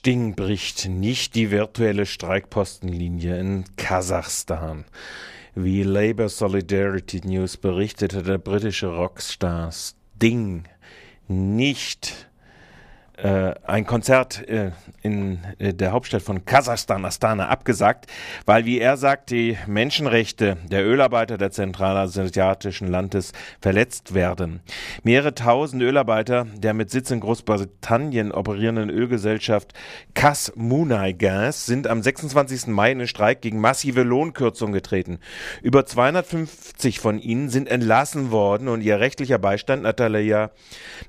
Sting bricht nicht die virtuelle Streikpostenlinie in Kasachstan. Wie Labour Solidarity News berichtete, der britische Rockstar Sting nicht ein Konzert äh, in äh, der Hauptstadt von Kasachstan, Astana, abgesagt, weil, wie er sagt, die Menschenrechte der Ölarbeiter der zentralasiatischen Landes verletzt werden. Mehrere tausend Ölarbeiter der mit Sitz in Großbritannien operierenden Ölgesellschaft Kas Munai Gas sind am 26. Mai in den Streik gegen massive Lohnkürzungen getreten. Über 250 von ihnen sind entlassen worden und ihr rechtlicher Beistand Natalia,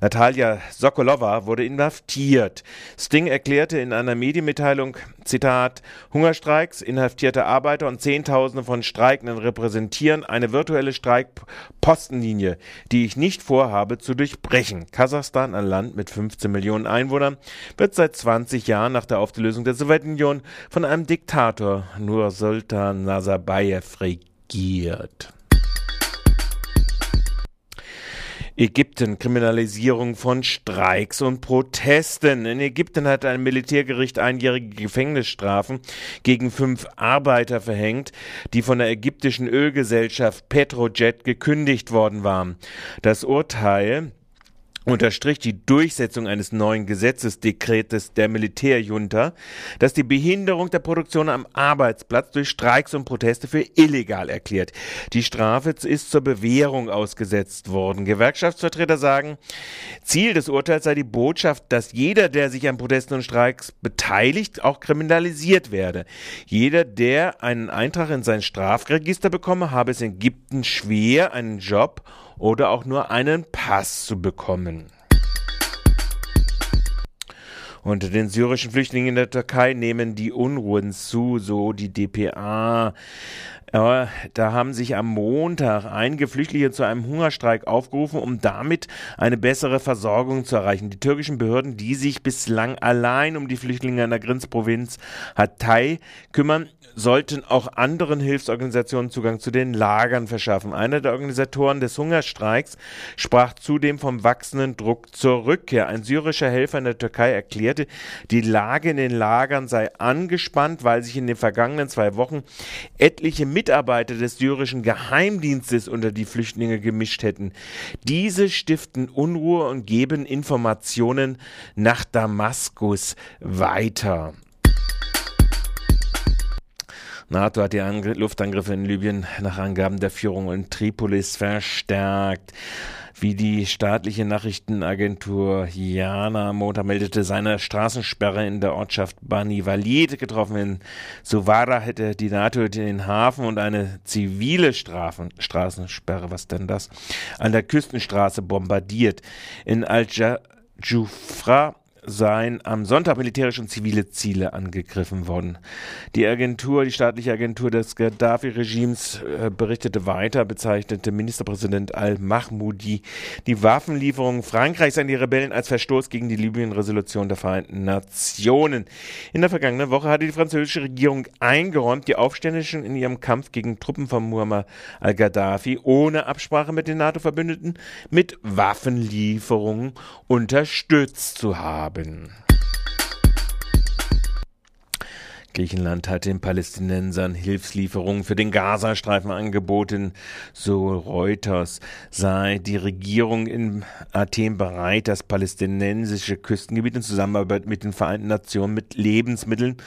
Natalia Sokolova wurde inhaftiert inhaftiert. Sting erklärte in einer Medienmitteilung, Zitat, Hungerstreiks, inhaftierte Arbeiter und Zehntausende von Streikenden repräsentieren eine virtuelle Streikpostenlinie, die ich nicht vorhabe zu durchbrechen. Kasachstan, ein Land mit 15 Millionen Einwohnern, wird seit 20 Jahren nach der Auflösung der Sowjetunion von einem Diktator, Nur Sultan Nazarbayev, regiert. Ägypten Kriminalisierung von Streiks und Protesten. In Ägypten hat ein Militärgericht einjährige Gefängnisstrafen gegen fünf Arbeiter verhängt, die von der ägyptischen Ölgesellschaft Petrojet gekündigt worden waren. Das Urteil unterstrich die Durchsetzung eines neuen Gesetzesdekretes der Militärjunta, das die Behinderung der Produktion am Arbeitsplatz durch Streiks und Proteste für illegal erklärt. Die Strafe ist zur Bewährung ausgesetzt worden. Gewerkschaftsvertreter sagen, Ziel des Urteils sei die Botschaft, dass jeder, der sich an Protesten und Streiks beteiligt, auch kriminalisiert werde. Jeder, der einen Eintrag in sein Strafregister bekomme, habe es in Ägypten schwer, einen Job oder auch nur einen Pass zu bekommen. Unter den syrischen Flüchtlingen in der Türkei nehmen die Unruhen zu, so die DPA. Aber da haben sich am Montag einige Flüchtlinge zu einem Hungerstreik aufgerufen, um damit eine bessere Versorgung zu erreichen. Die türkischen Behörden, die sich bislang allein um die Flüchtlinge in der Grenzprovinz Hatay kümmern, sollten auch anderen Hilfsorganisationen Zugang zu den Lagern verschaffen. Einer der Organisatoren des Hungerstreiks sprach zudem vom wachsenden Druck zur Rückkehr. Ein syrischer Helfer in der Türkei erklärte, die Lage in den Lagern sei angespannt, weil sich in den vergangenen zwei Wochen etliche Mitarbeiter des syrischen Geheimdienstes unter die Flüchtlinge gemischt hätten. Diese stiften Unruhe und geben Informationen nach Damaskus weiter. NATO hat die Angr Luftangriffe in Libyen nach Angaben der Führung in Tripolis verstärkt. Wie die staatliche Nachrichtenagentur Jana Montag meldete, seine Straßensperre in der Ortschaft Bani Walid getroffen. In Sovara hätte die NATO den Hafen und eine zivile Strafen, Straßensperre, was denn das, an der Küstenstraße bombardiert. In Al-Jufra seien am Sonntag militärische und zivile Ziele angegriffen worden. Die Agentur, die staatliche Agentur des Gaddafi-Regimes äh, berichtete weiter, bezeichnete Ministerpräsident al-Mahmoudi die Waffenlieferungen Frankreichs an die Rebellen als Verstoß gegen die Libyen-Resolution der Vereinten Nationen. In der vergangenen Woche hatte die französische Regierung eingeräumt, die Aufständischen in ihrem Kampf gegen Truppen von Muammar al-Gaddafi ohne Absprache mit den NATO-Verbündeten mit Waffenlieferungen unterstützt zu haben haben. Griechenland hat den Palästinensern Hilfslieferungen für den Gazastreifen angeboten. So Reuters sei die Regierung in Athen bereit, das palästinensische Küstengebiet in Zusammenarbeit mit den Vereinten Nationen mit Lebensmitteln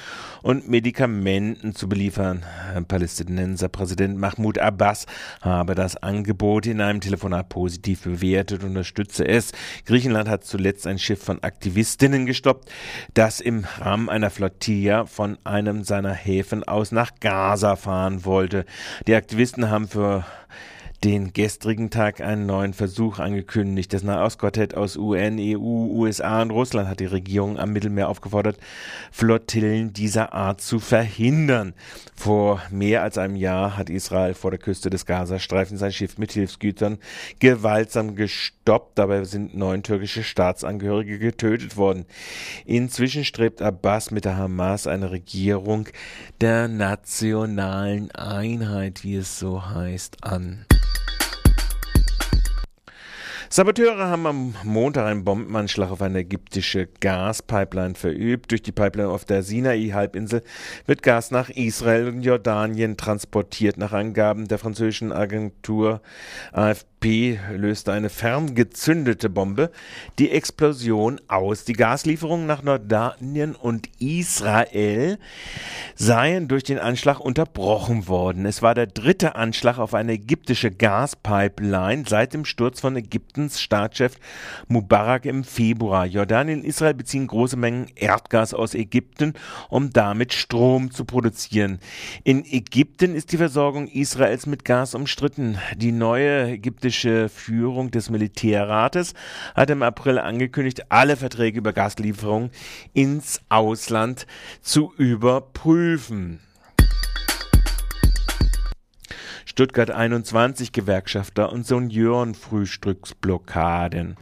und Medikamenten zu beliefern. Palästinenser Präsident Mahmoud Abbas habe das Angebot in einem Telefonat positiv bewertet und unterstütze es. Griechenland hat zuletzt ein Schiff von Aktivistinnen gestoppt, das im Rahmen einer Flottilla von einem seiner Häfen aus nach Gaza fahren wollte. Die Aktivisten haben für den gestrigen Tag einen neuen Versuch angekündigt. Das Nahostquartett aus UN, EU, USA und Russland hat die Regierung am Mittelmeer aufgefordert, Flottillen dieser Art zu verhindern. Vor mehr als einem Jahr hat Israel vor der Küste des Gazastreifens sein Schiff mit Hilfsgütern gewaltsam gestoppt. Dabei sind neun türkische Staatsangehörige getötet worden. Inzwischen strebt Abbas mit der Hamas eine Regierung der nationalen Einheit, wie es so heißt, an. Saboteure haben am Montag einen Bombenanschlag auf eine ägyptische Gaspipeline verübt. Durch die Pipeline auf der Sinai-Halbinsel wird Gas nach Israel und Jordanien transportiert. Nach Angaben der französischen Agentur AFP löste eine ferngezündete Bombe die Explosion aus. Die Gaslieferungen nach Jordanien und Israel seien durch den Anschlag unterbrochen worden. Es war der dritte Anschlag auf eine ägyptische Gaspipeline seit dem Sturz von Ägyptens Staatschef Mubarak im Februar. Jordanien und Israel beziehen große Mengen Erdgas aus Ägypten, um damit Strom zu produzieren. In Ägypten ist die Versorgung Israels mit Gas umstritten. Die neue ägyptische britische Führung des Militärrates hat im April angekündigt, alle Verträge über Gaslieferungen ins Ausland zu überprüfen. Stuttgart 21 Gewerkschafter und Seniorenfrühstücksblockaden.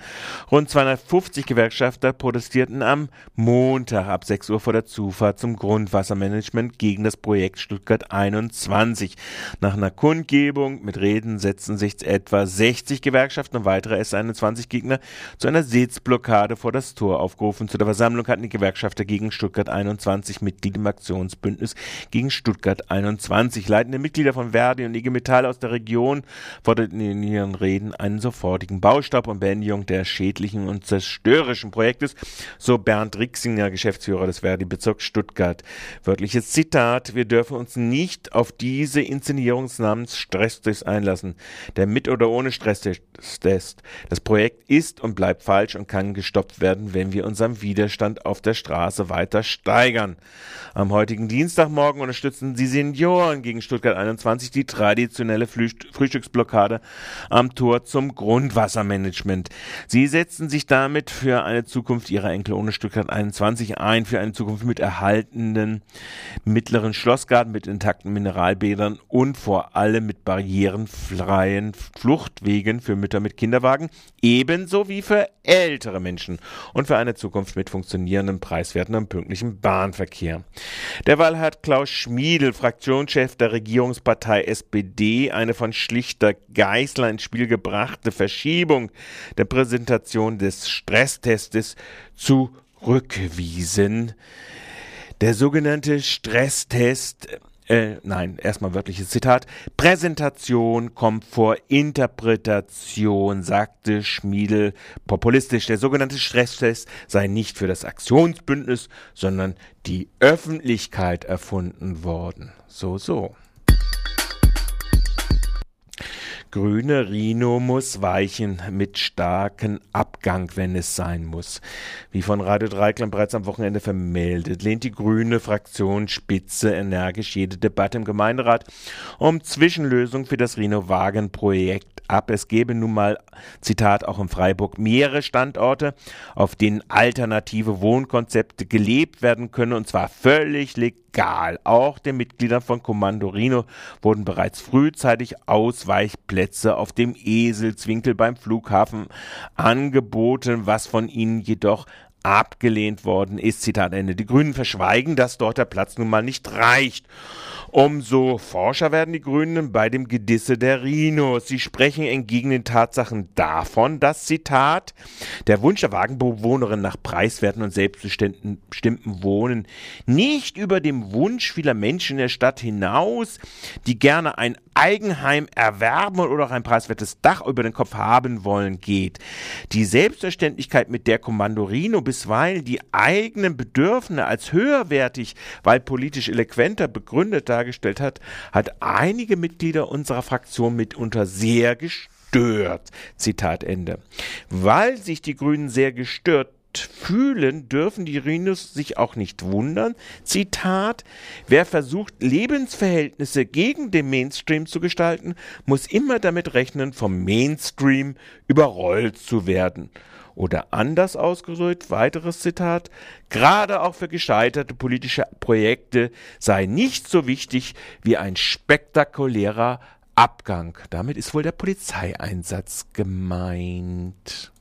Rund 250 Gewerkschafter protestierten am Montag ab 6 Uhr vor der Zufahrt zum Grundwassermanagement gegen das Projekt Stuttgart 21. Nach einer Kundgebung mit Reden setzten sich etwa 60 Gewerkschaften und weitere S21-Gegner zu einer Sitzblockade vor das Tor aufgerufen. Zu der Versammlung hatten die Gewerkschafter gegen Stuttgart 21 Mitglied im Aktionsbündnis gegen Stuttgart 21. Leitende Mitglieder von Verdi und IG Metall aus der Region forderten in ihren Reden einen sofortigen Baustopp und Beendigung der schädlichen und zerstörerischen Projektes, so Bernd Rixinger, Geschäftsführer des Verdi-Bezirks Stuttgart. Wörtliches Zitat, wir dürfen uns nicht auf diese Inszenierung namens Stresstest einlassen. Der mit oder ohne Stresstest. Das Projekt ist und bleibt falsch und kann gestoppt werden, wenn wir unseren Widerstand auf der Straße weiter steigern. Am heutigen Dienstagmorgen unterstützen die Senioren gegen Stuttgart 21 die Tradition traditionelle Frühstücksblockade am Tor zum Grundwassermanagement. Sie setzen sich damit für eine Zukunft ihrer Enkel ohne Stuttgart 21 ein, für eine Zukunft mit erhaltenen mittleren Schlossgarten, mit intakten Mineralbädern und vor allem mit barrierenfreien Fluchtwegen für Mütter mit Kinderwagen, ebenso wie für ältere Menschen und für eine Zukunft mit funktionierendem, preiswerten und pünktlichem Bahnverkehr. Derweil hat Klaus Schmiedel, Fraktionschef der Regierungspartei SPD, Idee, eine von schlichter Geißler ins Spiel gebrachte Verschiebung der Präsentation des Stresstestes zurückwiesen. Der sogenannte Stresstest äh, nein, erstmal wörtliches Zitat. Präsentation kommt vor Interpretation, sagte Schmiedel populistisch. Der sogenannte Stresstest sei nicht für das Aktionsbündnis, sondern die Öffentlichkeit erfunden worden. So, so. Grüne Rhino muss weichen mit starkem Abgang, wenn es sein muss. Wie von Radio Dreiklang bereits am Wochenende vermeldet, lehnt die grüne Fraktion Spitze energisch jede Debatte im Gemeinderat um Zwischenlösung für das Rhino-Wagen-Projekt ab. Es gebe nun mal, Zitat auch in Freiburg, mehrere Standorte, auf denen alternative Wohnkonzepte gelebt werden können und zwar völlig legal. Auch den Mitgliedern von Kommando Rino wurden bereits frühzeitig Ausweichplätze auf dem Eselswinkel beim Flughafen angeboten, was von ihnen jedoch abgelehnt worden ist. Zitat Ende. Die Grünen verschweigen, dass dort der Platz nun mal nicht reicht. Umso forscher werden die Grünen bei dem Gedisse der Rhinos. Sie sprechen entgegen den Tatsachen davon, dass, Zitat, der Wunsch der Wagenbewohnerin nach preiswerten und selbstbestimmten Wohnen nicht über dem Wunsch vieler Menschen in der Stadt hinaus, die gerne ein Eigenheim erwerben oder auch ein preiswertes Dach über den Kopf haben wollen, geht. Die Selbstverständlichkeit, mit der Kommando Rhino bisweilen die eigenen Bedürfnisse als höherwertig, weil politisch eloquenter begründet dargestellt hat, hat einige Mitglieder unserer Fraktion mitunter sehr gestört. Zitat Ende. Weil sich die Grünen sehr gestört fühlen, dürfen die Rhinos sich auch nicht wundern. Zitat, wer versucht, Lebensverhältnisse gegen den Mainstream zu gestalten, muss immer damit rechnen, vom Mainstream überrollt zu werden. Oder anders ausgedrückt, weiteres Zitat, gerade auch für gescheiterte politische Projekte sei nicht so wichtig wie ein spektakulärer Abgang. Damit ist wohl der Polizeieinsatz gemeint.